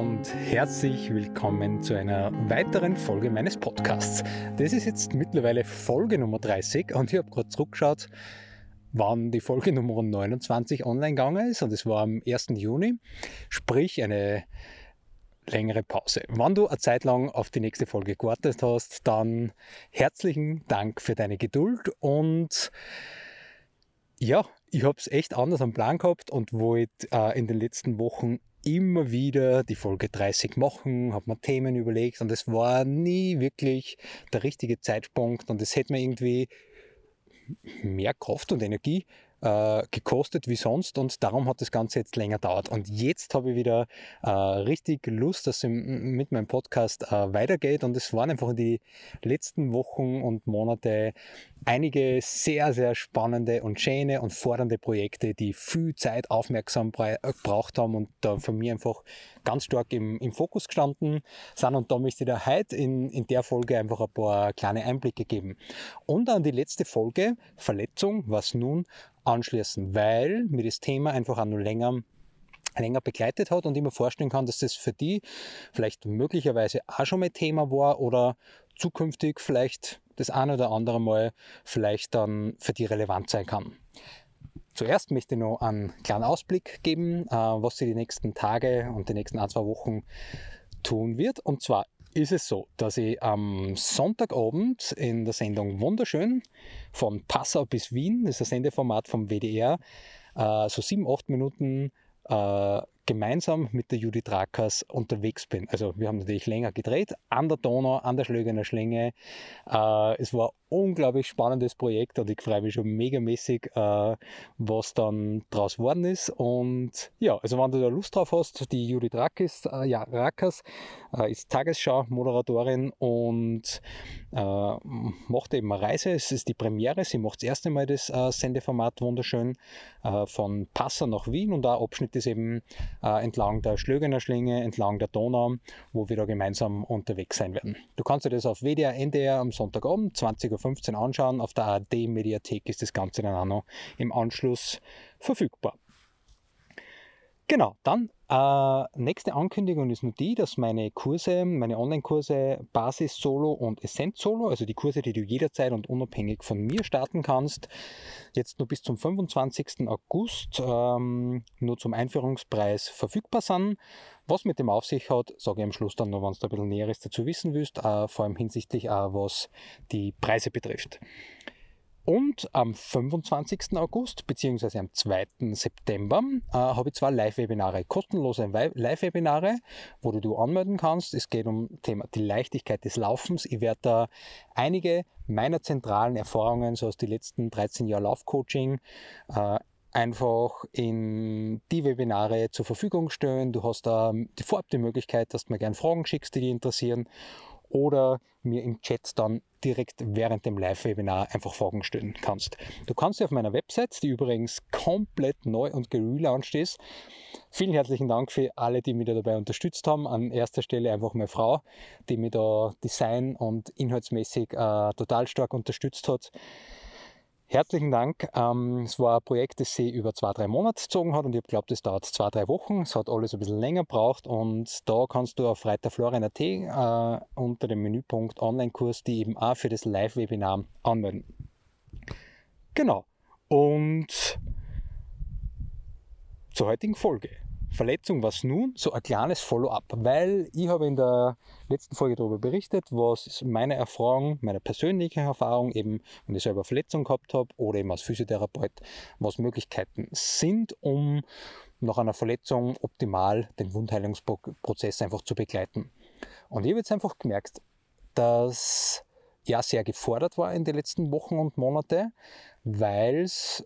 Und herzlich willkommen zu einer weiteren Folge meines Podcasts. Das ist jetzt mittlerweile Folge Nummer 30 und ich habe gerade zurückgeschaut, wann die Folge Nummer 29 online gegangen ist und es war am 1. Juni, sprich eine längere Pause. Wenn du eine Zeit lang auf die nächste Folge gewartet hast, dann herzlichen Dank für deine Geduld und ja, ich habe es echt anders am Plan gehabt und wollte äh, in den letzten Wochen immer wieder die Folge 30 machen, habe mir Themen überlegt und es war nie wirklich der richtige Zeitpunkt und es hätte mir irgendwie mehr Kraft und Energie äh, gekostet wie sonst und darum hat das Ganze jetzt länger dauert. Und jetzt habe ich wieder äh, richtig Lust, dass es mit meinem Podcast äh, weitergeht und es waren einfach in die letzten Wochen und Monate einige sehr, sehr spannende und schöne und fordernde Projekte, die viel Zeit, aufmerksam gebraucht haben und da von mir einfach ganz stark im, im Fokus gestanden sind. Und da möchte ich dir heute in, in der Folge einfach ein paar kleine Einblicke geben. Und an die letzte Folge, Verletzung, was nun, anschließen, weil mir das Thema einfach auch noch länger länger begleitet hat und ich mir vorstellen kann, dass das für die vielleicht möglicherweise auch schon mal Thema war oder zukünftig vielleicht das eine oder andere Mal vielleicht dann für die relevant sein kann. Zuerst möchte ich noch einen kleinen Ausblick geben, äh, was sie die nächsten Tage und die nächsten ein, zwei Wochen tun wird. Und zwar ist es so, dass ich am Sonntagabend in der Sendung Wunderschön von Passau bis Wien, das ist ein Sendeformat vom WDR, äh, so sieben, acht Minuten äh, gemeinsam mit der Judith Rackers unterwegs bin. Also wir haben natürlich länger gedreht, an der Donau, an der Schlögener Schlinge. Es war unglaublich spannendes Projekt und ich freue mich schon megamäßig, äh, was dann draus worden ist. Und ja, also wenn du da Lust drauf hast, die Judith Rackes, äh, ja, Rackers äh, ist Tagesschau-Moderatorin und äh, macht eben eine Reise. Es ist die Premiere, sie macht das erste Mal das äh, Sendeformat wunderschön äh, von Passau nach Wien und der Abschnitt ist eben entlang der Schlögener Schlinge, entlang der Donau, wo wir da gemeinsam unterwegs sein werden. Du kannst dir das auf WDR, NDR am Sonntagabend 20 Uhr 15 anschauen. Auf der ARD-Mediathek ist das Ganze dann auch noch im Anschluss verfügbar. Genau, dann äh, nächste Ankündigung ist nur die, dass meine Kurse, meine Online-Kurse Basis Solo und Essenz Solo, also die Kurse, die du jederzeit und unabhängig von mir starten kannst, jetzt nur bis zum 25. August ähm, nur zum Einführungspreis verfügbar sind. Was mit dem auf sich hat, sage ich am Schluss dann noch, wenn du ein bisschen Näheres dazu wissen willst, äh, vor allem hinsichtlich auch was die Preise betrifft. Und am 25. August bzw. am 2. September äh, habe ich zwei Live-Webinare, kostenlose Live-Webinare, wo du, du anmelden kannst. Es geht um Thema die Leichtigkeit des Laufens. Ich werde da einige meiner zentralen Erfahrungen so aus den letzten 13 Jahren Laufcoaching äh, einfach in die Webinare zur Verfügung stellen. Du hast da die, vorab die Möglichkeit, dass du mir gerne Fragen schickst, die dich interessieren oder mir im Chat dann direkt während dem Live-Webinar einfach Fragen stellen kannst. Du kannst sie auf meiner Website, die übrigens komplett neu und gelauncht ist. Vielen herzlichen Dank für alle, die mich da dabei unterstützt haben. An erster Stelle einfach meine Frau, die mich da design- und inhaltsmäßig äh, total stark unterstützt hat. Herzlichen Dank. Ähm, es war ein Projekt, das sich über zwei, drei Monate gezogen hat und ich geglaubt, es dauert zwei, drei Wochen. Es hat alles ein bisschen länger gebraucht und da kannst du auf reiterflorian.at äh, unter dem Menüpunkt Online-Kurs die eben auch für das Live-Webinar anmelden. Genau. Und zur heutigen Folge. Verletzung, was nun? So ein kleines Follow-up, weil ich habe in der letzten Folge darüber berichtet, was meine Erfahrung, meine persönliche Erfahrung eben, wenn ich selber Verletzung gehabt habe oder eben als Physiotherapeut, was Möglichkeiten sind, um nach einer Verletzung optimal den Wundheilungsprozess einfach zu begleiten. Und ich habe jetzt einfach gemerkt, dass ja sehr gefordert war in den letzten Wochen und Monate, weil es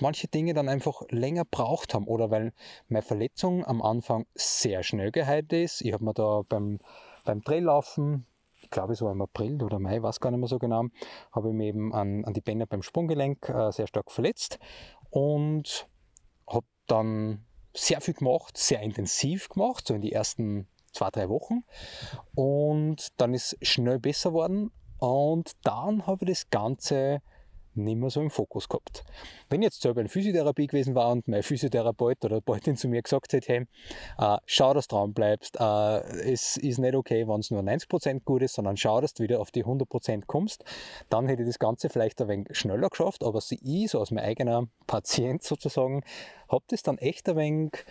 manche Dinge dann einfach länger braucht haben oder weil meine Verletzung am Anfang sehr schnell geheilt ist. Ich habe mir da beim, beim Traillaufen, ich glaube es war im April oder Mai, weiß gar nicht mehr so genau, habe ich mich eben an, an die Bänder beim Sprunggelenk äh, sehr stark verletzt und habe dann sehr viel gemacht, sehr intensiv gemacht, so in die ersten zwei, drei Wochen. Und dann ist schnell besser worden. Und dann habe ich das Ganze nicht mehr so im Fokus gehabt. Wenn jetzt selber in Physiotherapie gewesen war und mein Physiotherapeut oder Beutin zu mir gesagt hätte, hey, äh, schau, dass du dran bleibst, äh, es ist nicht okay, wenn es nur 90% gut ist, sondern schau, dass du wieder auf die 100% kommst, dann hätte ich das Ganze vielleicht ein wenig schneller geschafft, aber ich, so als mein eigener Patient sozusagen, habe das dann echt ein wenig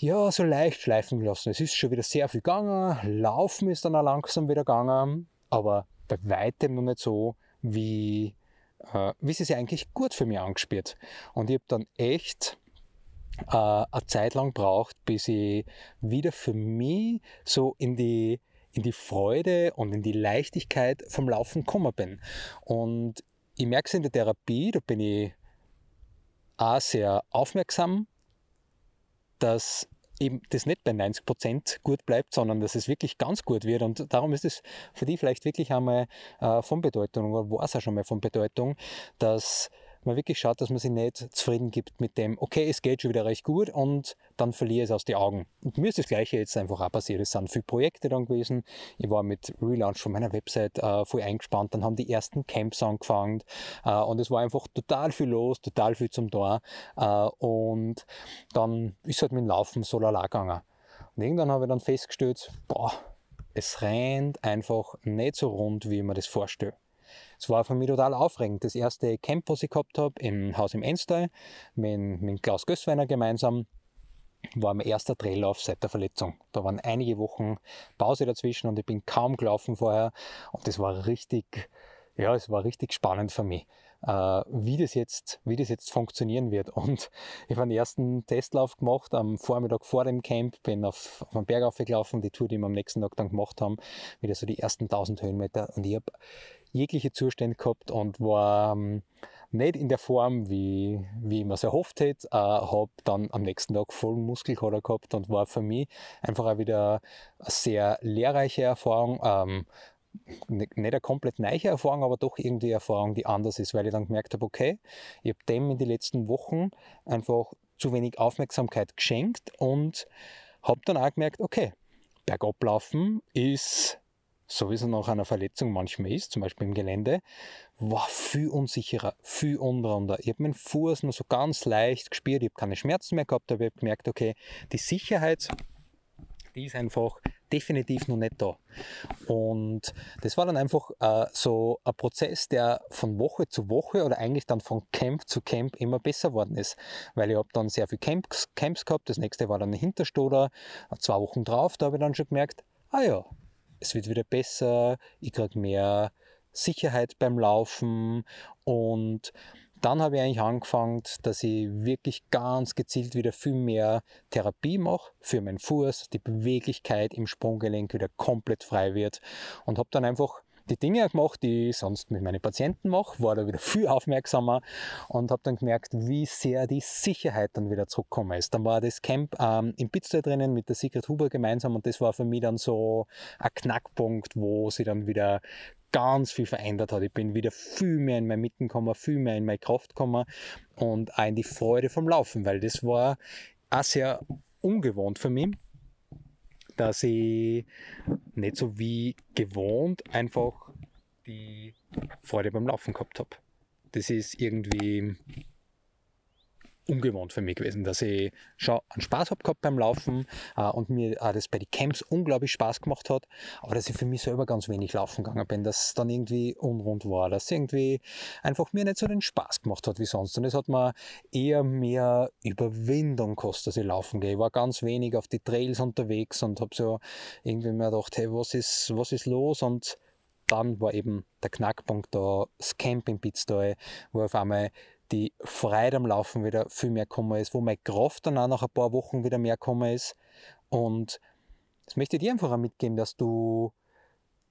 ja, so leicht schleifen gelassen. Es ist schon wieder sehr viel gegangen, Laufen ist dann auch langsam wieder gegangen, aber bei weitem noch nicht so, wie, äh, wie sie sich eigentlich gut für mich angespielt. Und ich habe dann echt äh, eine Zeit lang braucht, bis ich wieder für mich so in die, in die Freude und in die Leichtigkeit vom Laufen gekommen bin. Und ich merke es in der Therapie, da bin ich auch sehr aufmerksam dass eben das nicht bei 90 Prozent gut bleibt, sondern dass es wirklich ganz gut wird. Und darum ist es für die vielleicht wirklich einmal äh, von Bedeutung, oder war es auch schon mal von Bedeutung, dass man wirklich schaut, dass man sich nicht zufrieden gibt mit dem, okay, es geht schon wieder recht gut und dann verliere ich es aus den Augen. Und mir ist das Gleiche jetzt einfach auch passiert. Es sind viele Projekte dann gewesen. Ich war mit Relaunch von meiner Website äh, voll eingespannt. Dann haben die ersten Camps angefangen äh, und es war einfach total viel los, total viel zum Tor. Äh, und dann ist halt mit dem Laufen so lala gegangen. Und irgendwann habe ich dann festgestellt, boah, es rennt einfach nicht so rund, wie ich mir das vorstelle. Es war für mich total aufregend. Das erste Camp, was ich gehabt habe, im Haus im Enstall, mit, mit Klaus Gössweiner gemeinsam, war mein erster Drehllauf seit der Verletzung. Da waren einige Wochen Pause dazwischen und ich bin kaum gelaufen vorher. Und das war richtig, ja, es war richtig spannend für mich, äh, wie das jetzt, wie das jetzt funktionieren wird. Und ich habe einen ersten Testlauf gemacht am Vormittag vor dem Camp, bin auf, auf einen Berg aufgelaufen, die Tour, die wir am nächsten Tag dann gemacht haben, wieder so die ersten 1000 Höhenmeter. Und ich habe jegliche Zustände gehabt und war ähm, nicht in der Form, wie, wie mir es erhofft hätte. Äh, habe dann am nächsten Tag vollen Muskelkater gehabt und war für mich einfach auch wieder eine sehr lehrreiche Erfahrung. Ähm, nicht eine komplett neue Erfahrung, aber doch irgendwie eine Erfahrung, die anders ist, weil ich dann gemerkt habe, okay, ich habe dem in den letzten Wochen einfach zu wenig Aufmerksamkeit geschenkt und habe dann auch gemerkt, okay, Bergablaufen ist so wie es nach einer Verletzung manchmal ist, zum Beispiel im Gelände, war viel unsicherer, viel unrunder. Ich habe meinen Fuß nur so ganz leicht gespürt, ich habe keine Schmerzen mehr gehabt, aber ich habe gemerkt, okay, die Sicherheit, die ist einfach definitiv noch nicht da. Und das war dann einfach äh, so ein Prozess, der von Woche zu Woche oder eigentlich dann von Camp zu Camp immer besser worden ist. Weil ich habe dann sehr viele Camps, Camps gehabt, das nächste war dann ein Hinterstoder, zwei Wochen drauf, da habe ich dann schon gemerkt, ah ja, es wird wieder besser, ich kriege mehr Sicherheit beim Laufen und dann habe ich eigentlich angefangen, dass ich wirklich ganz gezielt wieder viel mehr Therapie mache für meinen Fuß, die Beweglichkeit im Sprunggelenk wieder komplett frei wird und habe dann einfach die Dinge gemacht, die ich sonst mit meinen Patienten mache, war da wieder viel aufmerksamer und habe dann gemerkt, wie sehr die Sicherheit dann wieder zurückgekommen ist. Dann war das Camp ähm, im Pizzler drinnen mit der Sigrid Huber gemeinsam und das war für mich dann so ein Knackpunkt, wo sie dann wieder ganz viel verändert hat. Ich bin wieder viel mehr in mein Mitten gekommen, viel mehr in meine Kraft gekommen und auch in die Freude vom Laufen, weil das war auch sehr ungewohnt für mich dass ich nicht so wie gewohnt einfach die Freude beim Laufen gehabt habe. Das ist irgendwie ungewohnt für mich gewesen, dass ich schon einen Spaß habe gehabt beim Laufen äh, und mir äh, das bei den Camps unglaublich Spaß gemacht hat, aber dass ich für mich selber ganz wenig laufen gegangen bin, dass es dann irgendwie unrund war, dass es irgendwie einfach mir nicht so den Spaß gemacht hat wie sonst. Und es hat mir eher mehr Überwindung gekostet, dass ich laufen gehe. Ich war ganz wenig auf die Trails unterwegs und habe so irgendwie mir gedacht, hey, was ist, was ist los? Und dann war eben der Knackpunkt da, das Camp in Pitztal, wo auf einmal die Freude am Laufen wieder viel mehr gekommen ist, wo meine Kraft dann auch nach ein paar Wochen wieder mehr gekommen ist. Und das möchte ich dir einfach auch mitgeben, dass du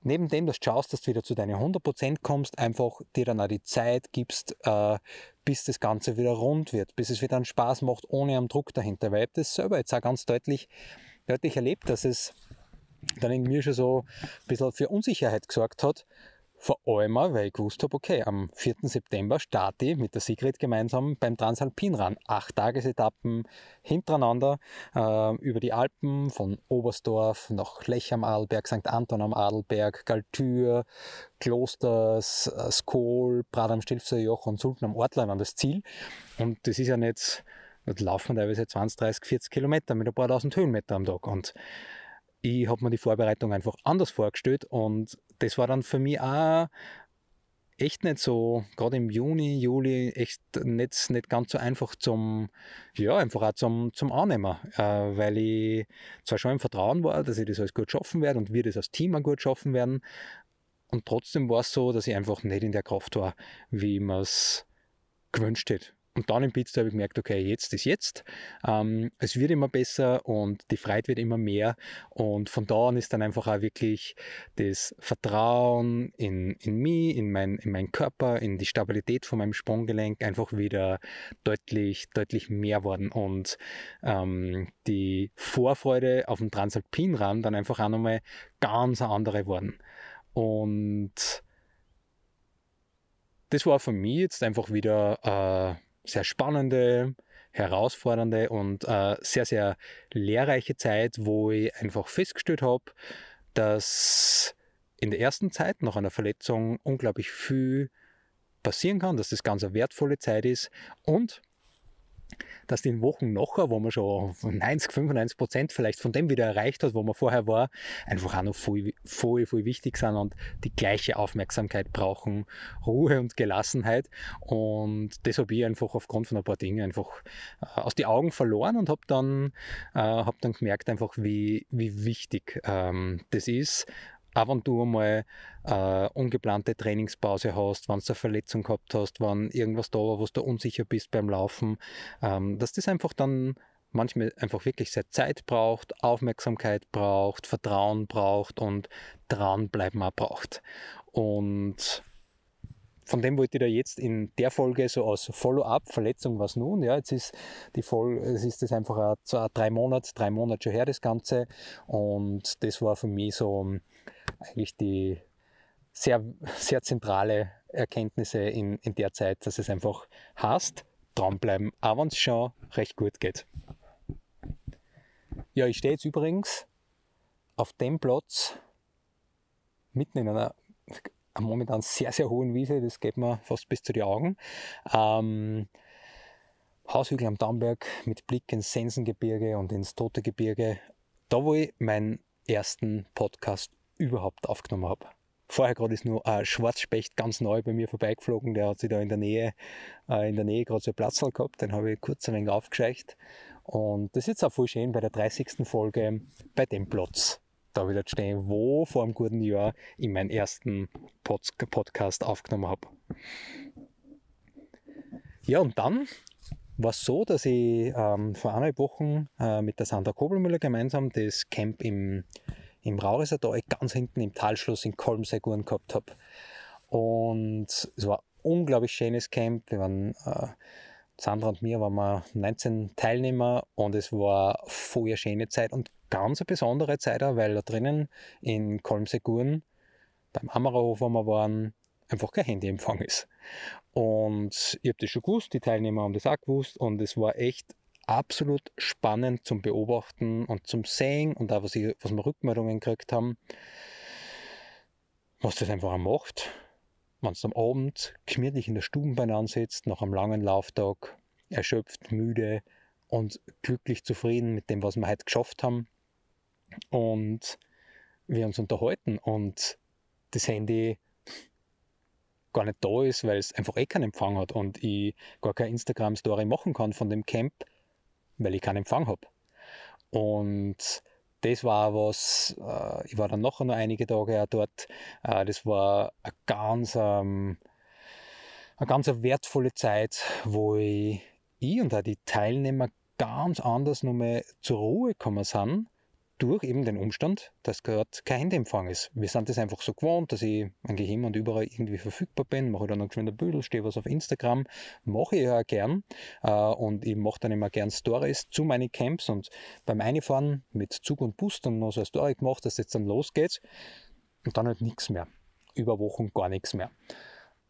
neben dem, dass du schaust, dass du wieder zu deinen 100% kommst, einfach dir dann auch die Zeit gibst, äh, bis das Ganze wieder rund wird, bis es wieder einen Spaß macht, ohne am Druck dahinter. Weil ich das selber jetzt auch ganz deutlich, deutlich erlebt, dass es dann in mir schon so ein bisschen für Unsicherheit gesorgt hat, vor allem, weil ich gewusst habe, okay, am 4. September starte ich mit der Sigrid gemeinsam beim Transalpinrun. Acht Tagesetappen hintereinander äh, über die Alpen von Oberstdorf nach Lech am Adelberg, St. Anton am Adelberg, Galtür, Klosters, äh, Skol, Prad am Stilfser Joch und Sulten am Ortlein an das Ziel. Und das ist ja nicht, da laufen teilweise 20, 30, 40 Kilometer mit ein paar tausend Höhenmeter am Tag. Und ich habe mir die Vorbereitung einfach anders vorgestellt und das war dann für mich auch echt nicht so, gerade im Juni, Juli, echt nicht, nicht ganz so einfach zum, ja, einfach auch zum, zum Annehmen, äh, weil ich zwar schon im Vertrauen war, dass ich das alles gut schaffen werde und wir das als Team auch gut schaffen werden und trotzdem war es so, dass ich einfach nicht in der Kraft war, wie man es gewünscht hätte. Und dann im Pizza habe ich gemerkt, okay, jetzt ist jetzt. Ähm, es wird immer besser und die Freiheit wird immer mehr. Und von da an ist dann einfach auch wirklich das Vertrauen in, in mich, in, mein, in meinen Körper, in die Stabilität von meinem Sprunggelenk einfach wieder deutlich, deutlich mehr worden. Und ähm, die Vorfreude auf den Transalpinrand dann einfach auch nochmal ganz andere worden. Und das war für mich jetzt einfach wieder äh, sehr spannende, herausfordernde und äh, sehr, sehr lehrreiche Zeit, wo ich einfach festgestellt habe, dass in der ersten Zeit nach einer Verletzung unglaublich viel passieren kann, dass das ganz eine wertvolle Zeit ist und dass den Wochen nachher, wo man schon 90, 95 Prozent vielleicht von dem wieder erreicht hat, wo man vorher war, einfach auch noch voll, voll, voll wichtig sind und die gleiche Aufmerksamkeit brauchen, Ruhe und Gelassenheit. Und das habe ich einfach aufgrund von ein paar Dingen einfach äh, aus die Augen verloren und habe dann, äh, hab dann gemerkt, einfach wie, wie wichtig ähm, das ist, auch wenn du einmal äh, ungeplante Trainingspause hast, wenn du eine Verletzung gehabt hast, wenn irgendwas da war, wo du unsicher bist beim Laufen, ähm, dass das einfach dann manchmal einfach wirklich sehr Zeit braucht, Aufmerksamkeit braucht, Vertrauen braucht und dranbleiben auch braucht. Und von dem wollte ich da jetzt in der Folge so aus Follow-up, Verletzung was nun, ja, jetzt ist die Folge, es ist das einfach ein, drei Monate, drei Monate schon her, das Ganze und das war für mich so eigentlich die sehr, sehr zentrale Erkenntnisse in, in der Zeit, dass es einfach hast, dranbleiben, auch wenn es schon recht gut geht. Ja, ich stehe jetzt übrigens auf dem Platz mitten in einer momentan sehr, sehr hohen Wiese, das geht mir fast bis zu den Augen. Ähm, Haushügel am Dammberg mit Blick ins Sensengebirge und ins Tote Gebirge. Da, wo ich meinen ersten Podcast überhaupt aufgenommen habe. Vorher gerade ist nur ein Schwarzspecht ganz neu bei mir vorbeigeflogen, der hat sich da in der Nähe, äh, in der Nähe gerade so einen Platz gehabt, den habe ich kurz ein wenig aufgescheucht. Und das ist jetzt auch voll schön bei der 30. Folge bei dem Platz da wieder stehen, wo vor einem guten Jahr ich meinen ersten Pod Podcast aufgenommen habe. Ja, und dann war es so, dass ich ähm, vor eineinhalb Wochen äh, mit der Sandra Kobelmüller gemeinsam das Camp im im Rauriser Tal ganz hinten im Talschluss in Kolmseguren gehabt habe. Und es war ein unglaublich schönes Camp. Wir waren, äh, Sandra und mir waren wir 19 Teilnehmer und es war eine schöne Zeit und ganz eine besondere Zeit auch, weil da drinnen in Kolmseguren beim Ammererhof, wo wir waren, einfach kein Handyempfang ist. Und ich habe das schon gewusst, die Teilnehmer haben das auch gewusst und es war echt absolut spannend zum Beobachten und zum Sehen und auch was, ich, was wir Rückmeldungen gekriegt haben, was das einfach macht, wenn du am Abend gemütlich in der Stube beieinander sitzt, nach einem langen Lauftag, erschöpft, müde und glücklich zufrieden mit dem, was wir heute geschafft haben und wir uns unterhalten und das Handy gar nicht da ist, weil es einfach eh keinen Empfang hat und ich gar keine Instagram-Story machen kann von dem Camp, weil ich keinen Empfang habe. Und das war was, äh, ich war dann noch einige Tage auch dort, äh, das war eine ganz, ähm, eine ganz wertvolle Zeit, wo ich, ich und auch die Teilnehmer ganz anders nochmal zur Ruhe gekommen sind, durch eben den Umstand, dass gerade kein Handyempfang ist. Wir sind das einfach so gewohnt, dass ich eigentlich immer und überall irgendwie verfügbar bin, mache dann noch geschwind ein Büdel, stehe was auf Instagram, mache ich ja gern äh, und ich mache dann immer gern Stories zu meinen Camps und beim Einfahren mit Zug und Bus dann noch so eine Story gemacht, dass jetzt dann losgeht und dann halt nichts mehr. Über Wochen gar nichts mehr.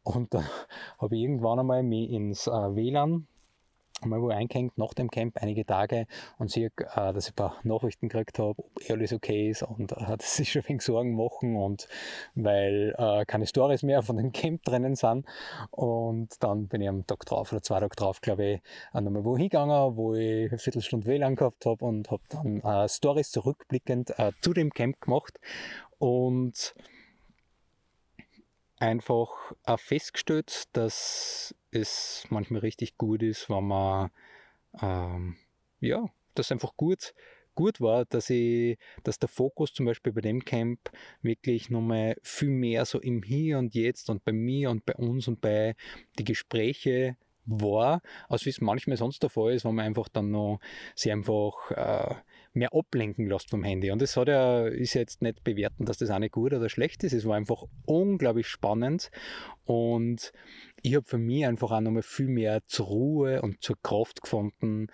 Und dann habe ich irgendwann einmal mich ins äh, WLAN mal wo eingehängt nach dem Camp einige Tage und sehe, äh, dass ich ein paar Nachrichten gekriegt habe, ob alles okay ist und äh, dass sich schon wenig Sorgen machen und weil äh, keine Stories mehr von dem Camp drinnen sind. Und dann bin ich am Tag drauf oder zwei Tage drauf, glaube ich, äh, nochmal wo hingegangen, wo ich eine Viertelstunde WLAN gehabt habe und habe dann äh, Stories zurückblickend äh, zu dem Camp gemacht und einfach auch festgestellt, dass es manchmal richtig gut ist, wenn man, ähm, ja, das einfach gut, gut war, dass ich, dass der Fokus zum Beispiel bei dem Camp wirklich nochmal viel mehr so im Hier und Jetzt und bei mir und bei uns und bei die Gespräche war, als wie es manchmal sonst der Fall ist, wenn man einfach dann noch sehr einfach äh, mehr ablenken lässt vom Handy. Und das hat ja, ist ja jetzt nicht bewerten, dass das nicht gut oder schlecht ist. Es war einfach unglaublich spannend und ich habe für mich einfach auch nochmal viel mehr zur Ruhe und zur Kraft gefunden,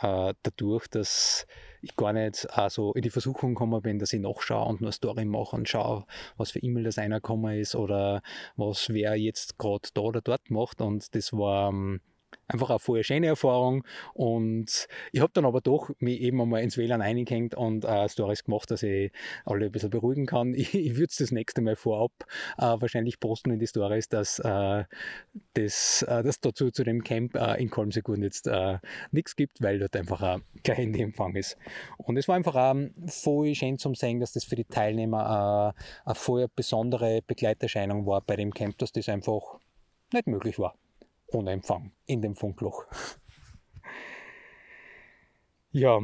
äh, dadurch, dass ich gar nicht also in die Versuchung gekommen bin, dass ich nachschaue und nur eine Story mache und schaue, was für E-Mail das einer gekommen ist oder was wer jetzt gerade da oder dort macht. Und das war ähm, einfach eine voll schöne Erfahrung. Und ich habe dann aber doch mich eben einmal ins WLAN eingehängt und äh, Stories gemacht, dass ich alle ein bisschen beruhigen kann. Ich, ich würde es das nächste Mal vorab äh, wahrscheinlich posten in die Stories, dass äh, das äh, dass dazu zu dem Camp äh, in Kolmsekunden jetzt äh, nichts gibt, weil dort einfach kein Handyempfang ist. Und es war einfach voll schön zum sehen, dass das für die Teilnehmer eine voll besondere Begleiterscheinung war bei dem Camp, dass das einfach nicht möglich war ohne Empfang in dem Funkloch. Ja,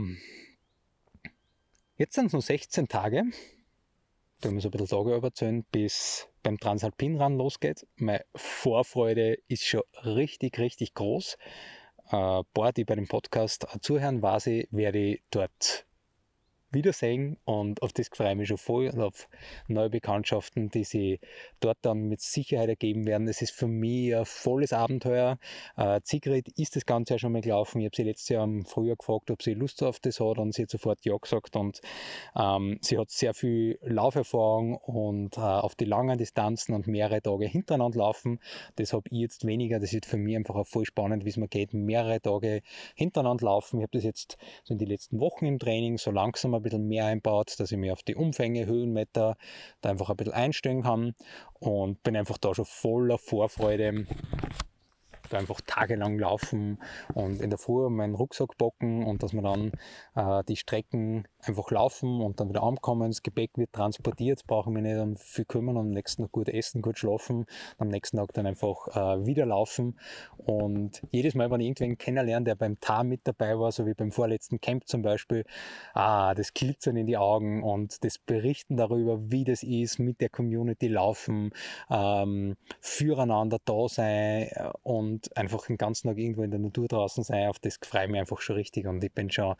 jetzt sind es nur 16 Tage, da muss ich ein bisschen Tage erzählen, bis beim Transalpinrun losgeht. Meine Vorfreude ist schon richtig, richtig groß. Ein paar, die bei dem Podcast zuhören, weiß ich, werde ich dort wiedersehen und auf das freue ich mich schon voll und auf neue Bekanntschaften, die sie dort dann mit Sicherheit ergeben werden. Es ist für mich ein volles Abenteuer. Äh, Sigrid ist das Ganze ja schon mal gelaufen. Ich habe sie letztes Jahr im Frühjahr gefragt, ob sie Lust auf das hat und sie hat sofort Ja gesagt und ähm, sie hat sehr viel Lauferfahrung und äh, auf die langen Distanzen und mehrere Tage hintereinander laufen. Das habe ich jetzt weniger. Das ist für mich einfach auch voll spannend, wie es mir geht, mehrere Tage hintereinander laufen. Ich habe das jetzt so in den letzten Wochen im Training so langsam ein bisschen mehr einbaut, dass ich mir auf die Umfänge, Höhenmeter da einfach ein bisschen einstellen kann und bin einfach da schon voller Vorfreude einfach tagelang laufen und in der Früh meinen Rucksack packen und dass wir dann äh, die Strecken einfach laufen und dann wieder ankommen. Das Gepäck wird transportiert, brauchen wir nicht um viel kümmern und am nächsten Tag gut essen, gut schlafen, am nächsten Tag dann einfach äh, wieder laufen. Und jedes Mal, wenn ich irgendwen kennenlerne, der beim TAR mit dabei war, so wie beim vorletzten Camp zum Beispiel, ah, das Glitzern in die Augen und das Berichten darüber, wie das ist, mit der Community laufen, ähm, füreinander da sein und und einfach den ganzen Tag irgendwo in der Natur draußen sein, auf das freue ich mich einfach schon richtig und ich bin schon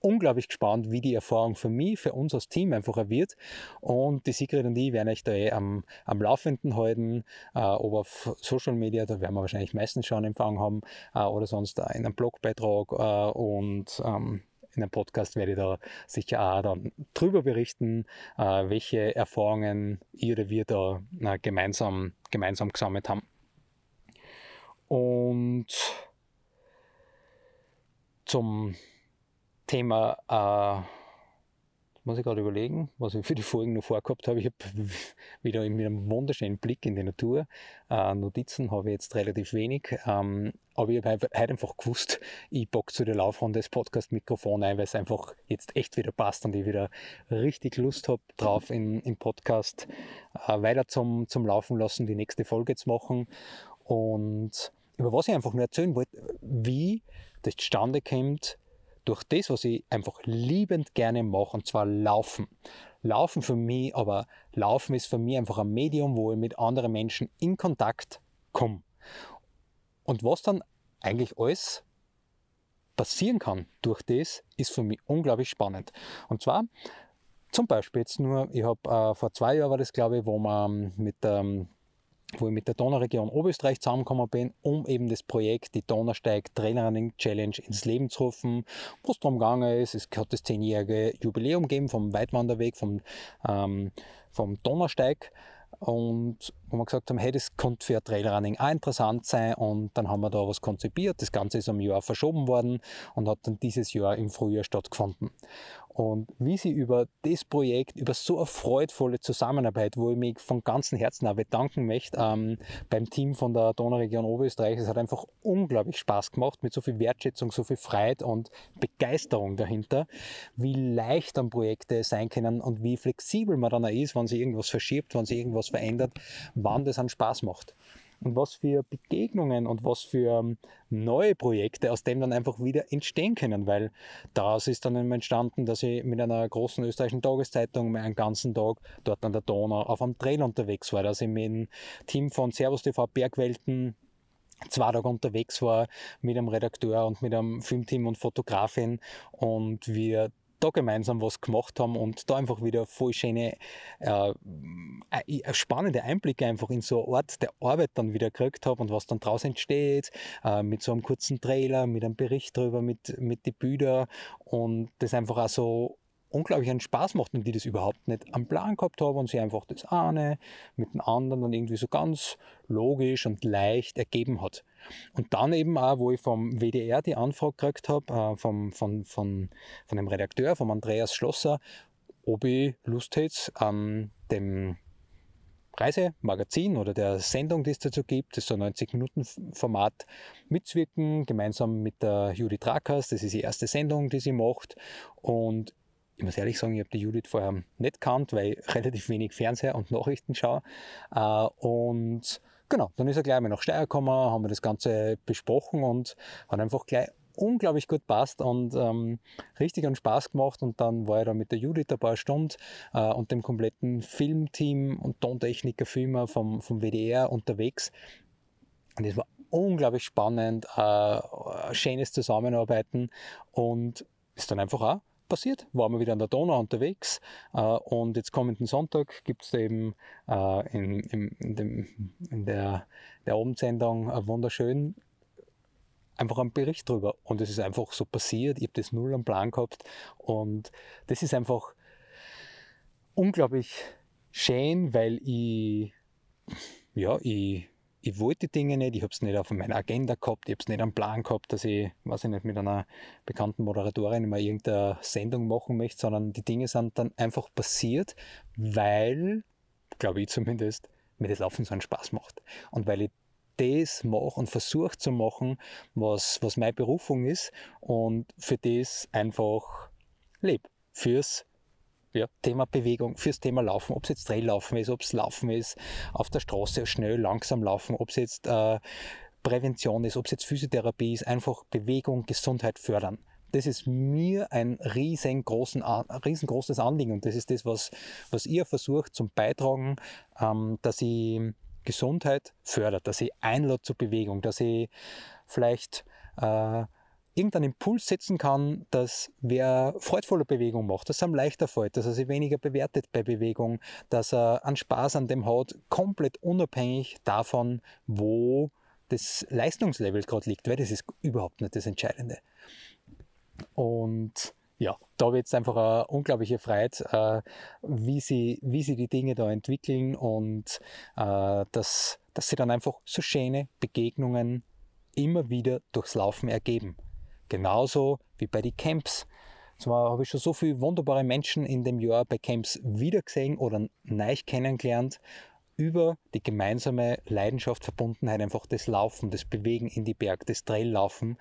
unglaublich gespannt, wie die Erfahrung für mich, für uns als Team einfach wird und die Sigrid und ich werden euch da eh am, am Laufenden halten, äh, ob auf Social Media, da werden wir wahrscheinlich meistens schon Empfang haben äh, oder sonst in einem Blogbeitrag äh, und ähm, in einem Podcast werde ich da sicher auch dann drüber berichten, äh, welche Erfahrungen ihr oder wir da äh, gemeinsam, gemeinsam gesammelt haben. Und zum Thema, äh, muss ich gerade überlegen, was ich für die Folgen noch vorgehabt habe. Ich habe wieder mit einem wunderschönen Blick in die Natur. Äh, Notizen habe ich jetzt relativ wenig. Ähm, aber ich habe heute einfach gewusst, ich bock zu der Laufrunde das Podcast-Mikrofon ein, weil es einfach jetzt echt wieder passt und ich wieder richtig Lust habe drauf, in, im Podcast äh, weiter zum, zum Laufen lassen, die nächste Folge zu machen. Und über was ich einfach nur erzählen wollte, wie das zustande kommt, durch das, was ich einfach liebend gerne mache, und zwar Laufen. Laufen für mich, aber Laufen ist für mich einfach ein Medium, wo ich mit anderen Menschen in Kontakt komme. Und was dann eigentlich alles passieren kann durch das, ist für mich unglaublich spannend. Und zwar zum Beispiel jetzt nur, ich habe äh, vor zwei Jahren war das glaube ich, wo man mit ähm, wo ich mit der Donauregion Oberösterreich zusammengekommen bin, um eben das Projekt, die Donausteig Trailrunning Challenge ins Leben zu rufen, wo es darum gegangen ist, es hat das zehnjährige Jubiläum gegeben vom Weitwanderweg, vom, ähm, vom Donausteig und wo wir gesagt haben, hey, das könnte für Trailrunning auch interessant sein und dann haben wir da was konzipiert. Das Ganze ist ein Jahr verschoben worden und hat dann dieses Jahr im Frühjahr stattgefunden. Und wie sie über das Projekt, über so eine freudvolle Zusammenarbeit, wo ich mich von ganzem Herzen auch bedanken möchte ähm, beim Team von der Donauregion Oberösterreich, es hat einfach unglaublich Spaß gemacht, mit so viel Wertschätzung, so viel Freude und Begeisterung dahinter, wie leicht dann Projekte sein können und wie flexibel man dann auch ist, wenn sich irgendwas verschiebt, wenn sich irgendwas verändert, wann das einen Spaß macht und was für Begegnungen und was für ähm, neue Projekte aus dem dann einfach wieder entstehen können, weil daraus ist dann entstanden, dass ich mit einer großen österreichischen Tageszeitung einen ganzen Tag dort an der Donau auf einem Trail unterwegs war, dass ich mit dem Team von Servus TV Bergwelten zwei Tage unterwegs war mit einem Redakteur und mit einem Filmteam und Fotografin. Und wir da gemeinsam was gemacht haben und da einfach wieder voll schöne, äh, äh, spannende Einblicke einfach in so eine Art der Arbeit dann wieder gekriegt habe und was dann draus entsteht, äh, mit so einem kurzen Trailer, mit einem Bericht darüber, mit, mit die Bilder und das einfach auch so unglaublich einen Spaß macht und die das überhaupt nicht am Plan gehabt haben und sie einfach das eine mit dem anderen dann irgendwie so ganz logisch und leicht ergeben hat. Und dann eben auch, wo ich vom WDR die Anfrage gekriegt habe, äh, vom, von, von, von dem Redakteur, vom Andreas Schlosser, ob ich Lust hätte, an dem Reisemagazin oder der Sendung, die es dazu gibt, das ist so ein 90-Minuten-Format, mitzuwirken, gemeinsam mit der Judith Rackers. Das ist die erste Sendung, die sie macht. Und ich muss ehrlich sagen, ich habe die Judith vorher nicht kannt, weil ich relativ wenig Fernseher und Nachrichten schaue. Äh, und genau, dann ist er gleich mal nach Steyr gekommen, haben wir das Ganze besprochen und hat einfach gleich unglaublich gut passt und ähm, richtig einen Spaß gemacht. Und dann war ich da mit der Judith ein paar Stunden äh, und dem kompletten Filmteam und Tontechniker, Filmer vom, vom WDR unterwegs. Und es war unglaublich spannend, äh, schönes Zusammenarbeiten und ist dann einfach auch passiert, waren wir wieder an der Donau unterwegs äh, und jetzt kommenden Sonntag gibt es eben äh, in, in, in, dem, in der, der Abendsendung äh, wunderschön einfach einen Bericht drüber. Und es ist einfach so passiert, ich habe das null am Plan gehabt. Und das ist einfach unglaublich schön, weil ich ja, ich ich wollte die Dinge nicht, ich habe es nicht auf meiner Agenda gehabt, ich habe es nicht am Plan gehabt, dass ich, weiß ich nicht, mit einer bekannten Moderatorin mal irgendeine Sendung machen möchte, sondern die Dinge sind dann einfach passiert, weil, glaube ich zumindest, mir das Laufen so einen Spaß macht. Und weil ich das mache und versuche zu machen, was, was meine Berufung ist und für das einfach lebe. Fürs ja, Thema Bewegung, fürs Thema Laufen, ob es jetzt Traillaufen ist, ob es Laufen ist, auf der Straße schnell, langsam laufen, ob es jetzt äh, Prävention ist, ob es jetzt Physiotherapie ist, einfach Bewegung, Gesundheit fördern. Das ist mir ein riesengroßen, riesengroßes Anliegen und das ist das, was, was ihr versucht zum Beitragen, ähm, dass ich Gesundheit fördert, dass ich einlade zur Bewegung, dass ich vielleicht äh, irgendeinen Impuls setzen kann, dass wer freudvolle Bewegung macht, dass es ihm leichter fällt, dass er sich weniger bewertet bei Bewegung, dass er einen Spaß an dem hat, komplett unabhängig davon, wo das Leistungslevel gerade liegt, weil das ist überhaupt nicht das Entscheidende. Und ja, da wird es einfach eine unglaubliche Freude, äh, wie, sie, wie sie die Dinge da entwickeln und äh, dass, dass sie dann einfach so schöne Begegnungen immer wieder durchs Laufen ergeben. Genauso wie bei den Camps. Zwar habe ich schon so viele wunderbare Menschen in dem Jahr bei Camps wiedergesehen oder neu kennengelernt über die gemeinsame Leidenschaft, Verbundenheit, einfach das Laufen, das Bewegen in die Berg, das Traillaufen.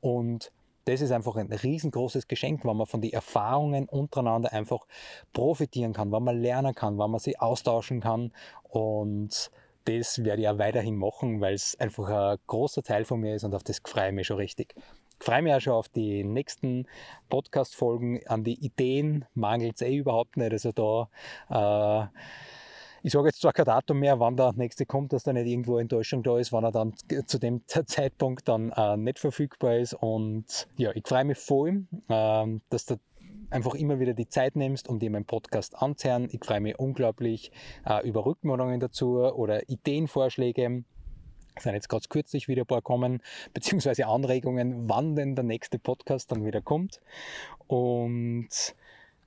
Und das ist einfach ein riesengroßes Geschenk, wenn man von den Erfahrungen untereinander einfach profitieren kann, wenn man lernen kann, wenn man sie austauschen kann. Und das werde ich auch weiterhin machen, weil es einfach ein großer Teil von mir ist und auf das freue ich mich schon richtig. Ich freue mich auch schon auf die nächsten Podcast-Folgen. An die Ideen mangelt es eh überhaupt nicht. Also da, äh, ich sage jetzt zwar kein Datum mehr, wann der nächste kommt, dass da nicht irgendwo Enttäuschung da ist, wann er dann zu dem Zeitpunkt dann äh, nicht verfügbar ist. Und ja, ich freue mich voll, äh, dass der einfach immer wieder die Zeit nimmst, um dir meinen Podcast anzuhören. Ich freue mich unglaublich äh, über Rückmeldungen dazu oder Ideenvorschläge. Sind jetzt ganz kürzlich wieder ein paar kommen, beziehungsweise Anregungen, wann denn der nächste Podcast dann wieder kommt. Und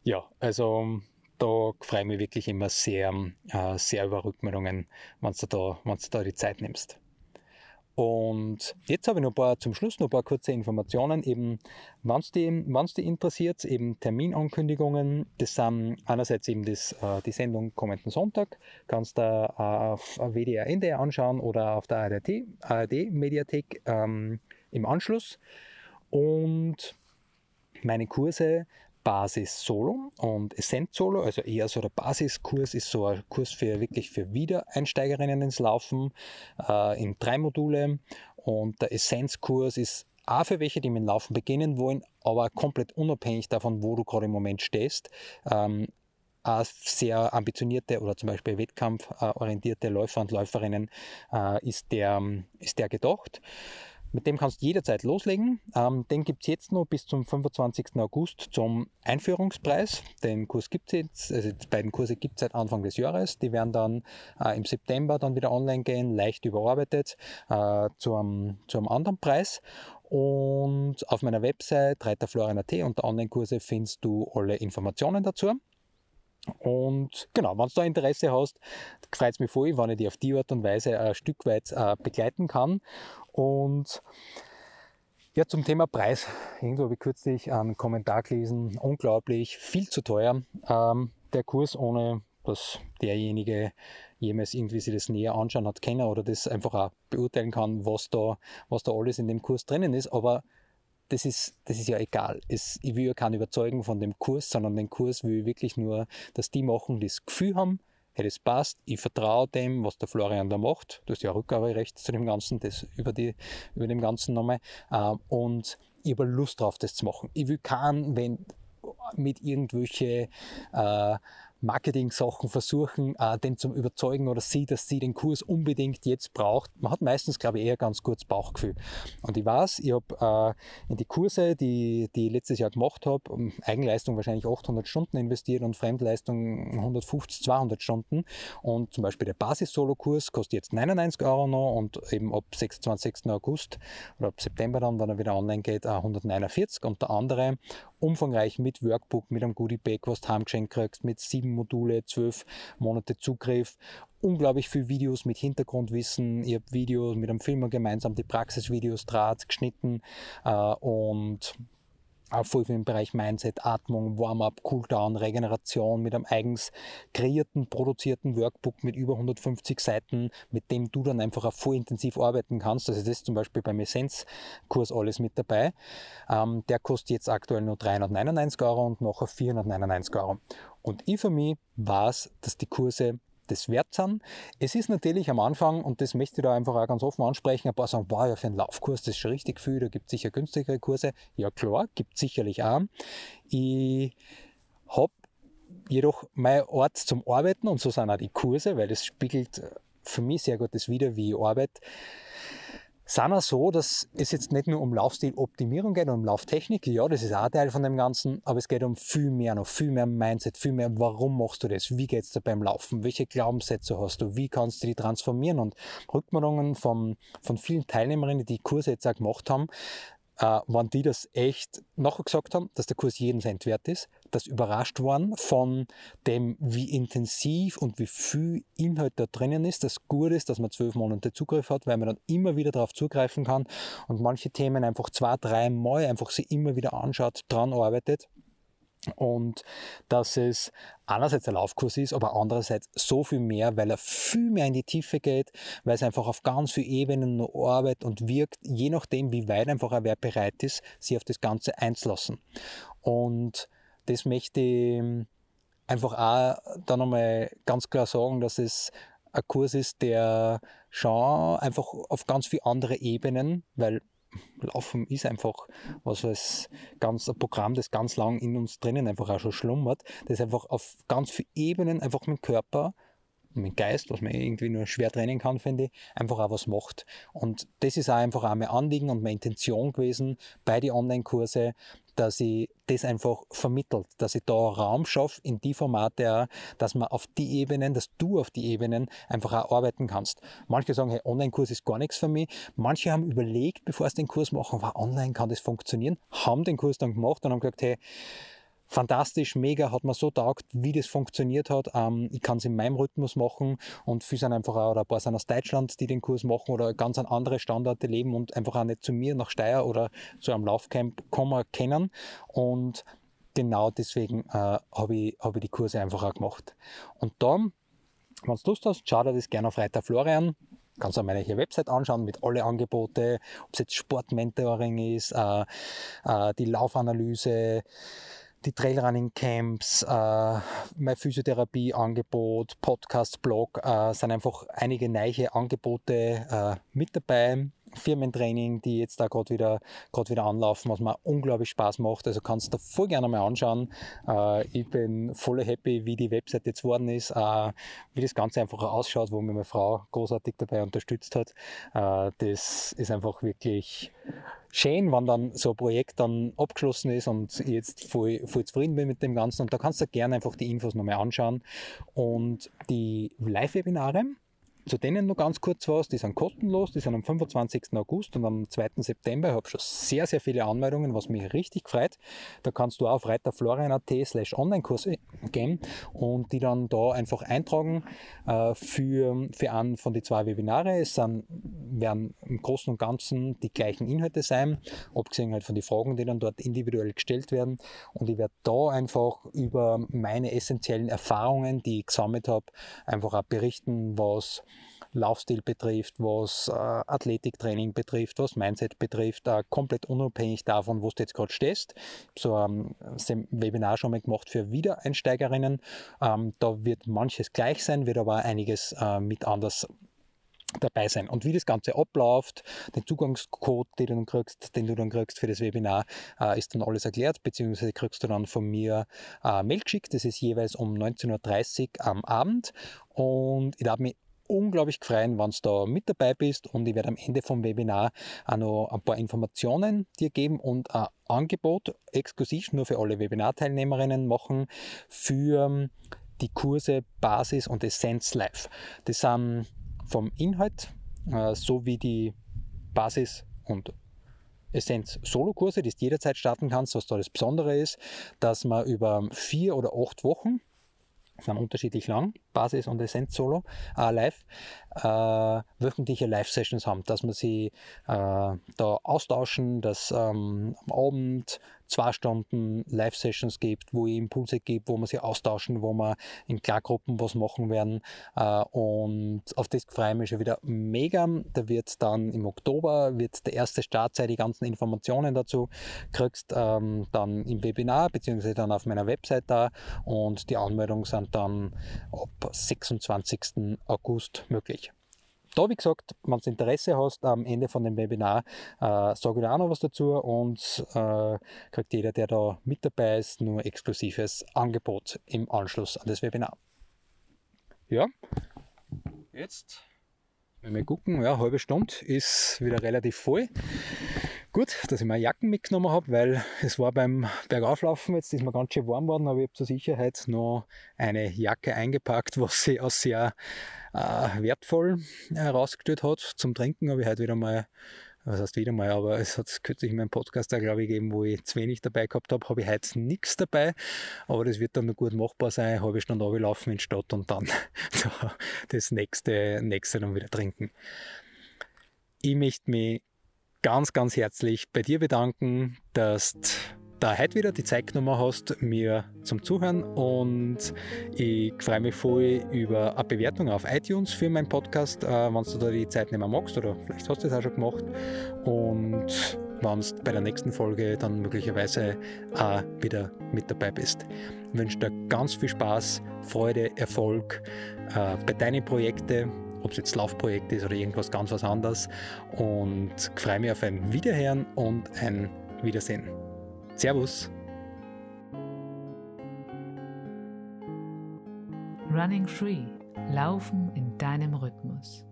ja, also da freue ich mich wirklich immer sehr, äh, sehr über Rückmeldungen, wenn du da, wenn du da die Zeit nimmst. Und jetzt habe ich noch ein paar, zum Schluss noch ein paar kurze Informationen, eben, wenn es die, die interessiert, eben Terminankündigungen. Das sind einerseits eben das, äh, die Sendung kommenden Sonntag, kannst du auf WDR NDR anschauen oder auf der ARD, ARD Mediathek ähm, im Anschluss. Und meine Kurse Basis Solo und Essent Solo, also eher so der Basiskurs ist so ein Kurs für wirklich für Wiedereinsteigerinnen ins Laufen äh, in drei Module und der Essenzkurs ist auch für welche, die mit dem Laufen beginnen wollen, aber komplett unabhängig davon, wo du gerade im Moment stehst. Ähm, sehr ambitionierte oder zum Beispiel wettkampforientierte Läufer und Läuferinnen äh, ist, der, ist der gedacht. Mit dem kannst du jederzeit loslegen. Ähm, den gibt es jetzt noch bis zum 25. August zum Einführungspreis. Den Kurs gibt es jetzt, also die beiden Kurse gibt es seit Anfang des Jahres. Die werden dann äh, im September dann wieder online gehen, leicht überarbeitet äh, zu, einem, anderen Preis. Und auf meiner Website reiterflorian.at unter Online-Kurse findest du alle Informationen dazu. Und genau, wenn du da Interesse hast, freut es mich voll, wenn ich dich auf die Art und Weise ein Stück weit äh, begleiten kann. Und ja, zum Thema Preis. Irgendwo habe ich kürzlich einen Kommentar gelesen, unglaublich, viel zu teuer. Ähm, der Kurs, ohne dass derjenige jemals irgendwie sich das näher anschauen hat können oder das einfach auch beurteilen kann, was da, was da alles in dem Kurs drinnen ist. Aber das ist, das ist ja egal. Es, ich will ja keinen überzeugen von dem Kurs, sondern den Kurs will ich wirklich nur, dass die machen, die das Gefühl haben, hey, das passt, ich vertraue dem, was der Florian da macht. Du hast ja Rückgaberecht zu dem Ganzen, das über, die, über dem Ganzen nochmal. Äh, und ich habe Lust drauf, das zu machen. Ich will keinen, wenn mit irgendwelche äh, Marketing-Sachen versuchen, äh, den zum überzeugen oder sie, dass sie den Kurs unbedingt jetzt braucht. Man hat meistens, glaube ich, eher ganz kurz Bauchgefühl. Und ich weiß, ich habe äh, in die Kurse, die, die ich letztes Jahr gemacht habe, um Eigenleistung wahrscheinlich 800 Stunden investiert und Fremdleistung 150, 200 Stunden. Und zum Beispiel der Basis-Solo-Kurs kostet jetzt 99 Euro noch und eben ab 26. August oder ab September dann, wenn er wieder online geht, 149 und der andere umfangreich mit Workbook, mit einem Goodie Bag, was du heimgeschenkt kriegst, mit sieben Module, zwölf Monate Zugriff, unglaublich viel Videos mit Hintergrundwissen. Ich habe Videos mit einem Filmer gemeinsam die Praxisvideos Draht geschnitten äh, und voll im Bereich Mindset, Atmung, Warm-up, Cooldown, Regeneration mit einem eigens kreierten, produzierten Workbook mit über 150 Seiten, mit dem du dann einfach auch voll intensiv arbeiten kannst. Also das ist zum Beispiel beim Essenz-Kurs alles mit dabei. Ähm, der kostet jetzt aktuell nur 399 Euro und nachher 499 Euro. Und ich für mich weiß, dass die Kurse das wert sind. Es ist natürlich am Anfang, und das möchte ich da einfach auch ganz offen ansprechen, ein paar sagen, wow, ja, für einen Laufkurs, das ist schon richtig viel, da gibt es sicher günstigere Kurse. Ja klar, gibt es sicherlich auch. Ich habe jedoch mein Ort zum Arbeiten und so sind auch die Kurse, weil das spiegelt für mich sehr gut das wieder, wie ich arbeite sind auch so, dass es jetzt nicht nur um Laufstiloptimierung geht, um Lauftechnik, ja, das ist auch Teil von dem Ganzen, aber es geht um viel mehr noch, viel mehr Mindset, viel mehr, warum machst du das, wie geht es dir beim Laufen, welche Glaubenssätze hast du, wie kannst du die transformieren? Und Rückmeldungen von, von vielen Teilnehmerinnen, die Kurse jetzt auch gemacht haben, äh, waren die das echt nachher gesagt haben, dass der Kurs jeden Cent wert ist, das überrascht worden von dem, wie intensiv und wie viel Inhalt da drinnen ist, das gut ist, dass man zwölf Monate Zugriff hat, weil man dann immer wieder darauf zugreifen kann und manche Themen einfach zwei, drei Mal einfach sie immer wieder anschaut, dran arbeitet und dass es einerseits ein Laufkurs ist, aber andererseits so viel mehr, weil er viel mehr in die Tiefe geht, weil es einfach auf ganz vielen Ebenen arbeitet und wirkt, je nachdem, wie weit einfach wer bereit ist, sich auf das Ganze einzulassen. Und das möchte ich einfach auch dann nochmal ganz klar sagen, dass es ein Kurs ist, der schon einfach auf ganz viele andere Ebenen, weil Laufen ist einfach was als ganz ein Programm, das ganz lang in uns drinnen einfach auch schon schlummert, das einfach auf ganz vielen Ebenen einfach mit dem Körper mit Geist, was man irgendwie nur schwer trennen kann, finde ich, einfach auch was macht. Und das ist auch einfach auch mein Anliegen und meine Intention gewesen bei den Online-Kurse, dass ich das einfach vermittelt, dass ich da Raum schaffe in die Formate auch, dass man auf die Ebenen, dass du auf die Ebenen einfach auch arbeiten kannst. Manche sagen, hey, Online-Kurs ist gar nichts für mich. Manche haben überlegt, bevor sie den Kurs machen, war online, kann das funktionieren, haben den Kurs dann gemacht und haben gesagt, hey, fantastisch, mega, hat mir so taugt, wie das funktioniert hat. Ähm, ich kann es in meinem Rhythmus machen und viele sind einfach auch, oder ein paar sind aus Deutschland, die den Kurs machen oder ganz an andere Standorte leben und einfach auch nicht zu mir nach Steyr oder zu einem Laufcamp kommen kennen. Und genau deswegen äh, habe ich, hab ich die Kurse einfach auch gemacht. Und dann, wenn du Lust hast, schau dir das gerne auf Reiter Florian kannst du meine Website anschauen mit alle Angebote, ob es jetzt Sportmentoring ist, äh, äh, die Laufanalyse, die Trailrunning-Camps, äh, mein Physiotherapie-Angebot, Podcast, Blog, äh, sind einfach einige neue Angebote äh, mit dabei. Firmentraining, die jetzt da gerade wieder, wieder anlaufen, was mir unglaublich Spaß macht. Also kannst du da voll gerne mal anschauen. Äh, ich bin voll happy, wie die Website jetzt worden ist, äh, wie das Ganze einfach ausschaut, wo mir meine Frau großartig dabei unterstützt hat. Äh, das ist einfach wirklich schön, wenn dann so ein Projekt dann abgeschlossen ist und ich jetzt voll, voll zufrieden bin mit dem Ganzen. Und da kannst du gerne einfach die Infos nochmal anschauen. Und die Live-Webinare, zu denen noch ganz kurz was, die sind kostenlos, die sind am 25. August und am 2. September. Ich habe schon sehr, sehr viele Anmeldungen, was mich richtig freut. Da kannst du auf reiterflorian.at slash Online-Kurse gehen und die dann da einfach eintragen äh, für, für einen von den zwei Webinare. Es sind, werden im Großen und Ganzen die gleichen Inhalte sein, abgesehen halt von den Fragen, die dann dort individuell gestellt werden. Und ich werde da einfach über meine essentiellen Erfahrungen, die ich gesammelt habe, einfach auch berichten, was Laufstil betrifft, was äh, Athletiktraining betrifft, was Mindset betrifft, äh, komplett unabhängig davon, wo du jetzt gerade stehst. So ein ähm, Webinar schon mal gemacht für Wiedereinsteigerinnen. Ähm, da wird manches gleich sein, wird aber einiges äh, mit anders dabei sein. Und wie das Ganze abläuft, den Zugangscode, den du dann kriegst, den du dann kriegst für das Webinar, äh, ist dann alles erklärt, beziehungsweise kriegst du dann von mir äh, Mail geschickt. Das ist jeweils um 19.30 Uhr am Abend. Und ich darf mich unglaublich gefreut, wenn du da mit dabei bist und ich werde am Ende vom Webinar auch noch ein paar Informationen dir geben und ein Angebot exklusiv nur für alle Webinarteilnehmerinnen machen für die Kurse Basis und Essenz Live. Das sind vom Inhalt äh, so wie die Basis und Essenz Solo-Kurse, die du jederzeit starten kannst, was da das Besondere ist, dass man über vier oder acht Wochen sind unterschiedlich lang, Basis und Essenz Solo, äh, live, äh, wöchentliche Live-Sessions haben, dass man sie äh, da austauschen, dass ähm, am Abend zwei Stunden Live-Sessions gibt, wo ich Impulse gibt, wo man sich austauschen, wo wir in Klargruppen was machen werden. Äh, und auf das freue ich mich schon wieder mega. Da wird dann im Oktober wird der erste Start sein, die ganzen Informationen dazu kriegst ähm, dann im Webinar beziehungsweise dann auf meiner Website da und die Anmeldungen sind dann ab 26. August möglich. Da, wie gesagt, wenn du Interesse hast, am Ende von dem Webinar äh, sage ich dir auch noch was dazu und äh, kriegt jeder, der da mit dabei ist, nur exklusives Angebot im Anschluss an das Webinar. Ja, jetzt, wenn wir gucken, ja, halbe Stunde ist wieder relativ voll. Gut, dass ich meine Jacken mitgenommen habe, weil es war beim Bergauflaufen, jetzt ist mir ganz schön warm geworden, aber ich habe zur Sicherheit noch eine Jacke eingepackt, was sie als sehr äh, wertvoll herausgestellt hat. Zum Trinken habe ich heute wieder mal, was heißt wieder mal, aber es hat kürzlich in meinem Podcast da glaube ich gegeben, wo ich zu wenig dabei gehabt habe, habe ich heute nichts dabei, aber das wird dann noch gut machbar sein, habe ich dann laufen in die Stadt und dann das nächste, nächste dann wieder trinken. Ich möchte mich ganz, ganz herzlich bei dir bedanken, dass du da heute wieder die Zeit genommen hast, mir zum Zuhören. Und ich freue mich voll über eine Bewertung auf iTunes für meinen Podcast, äh, wenn du da die Zeit nehmen magst oder vielleicht hast du das auch schon gemacht. Und wenn du bei der nächsten Folge dann möglicherweise auch wieder mit dabei bist. Ich wünsche dir ganz viel Spaß, Freude, Erfolg äh, bei deinen Projekten ob es jetzt Laufprojekt ist oder irgendwas ganz was anderes. Und freue mich auf ein Wiederhören und ein Wiedersehen. Servus! Running Free, Laufen in deinem Rhythmus.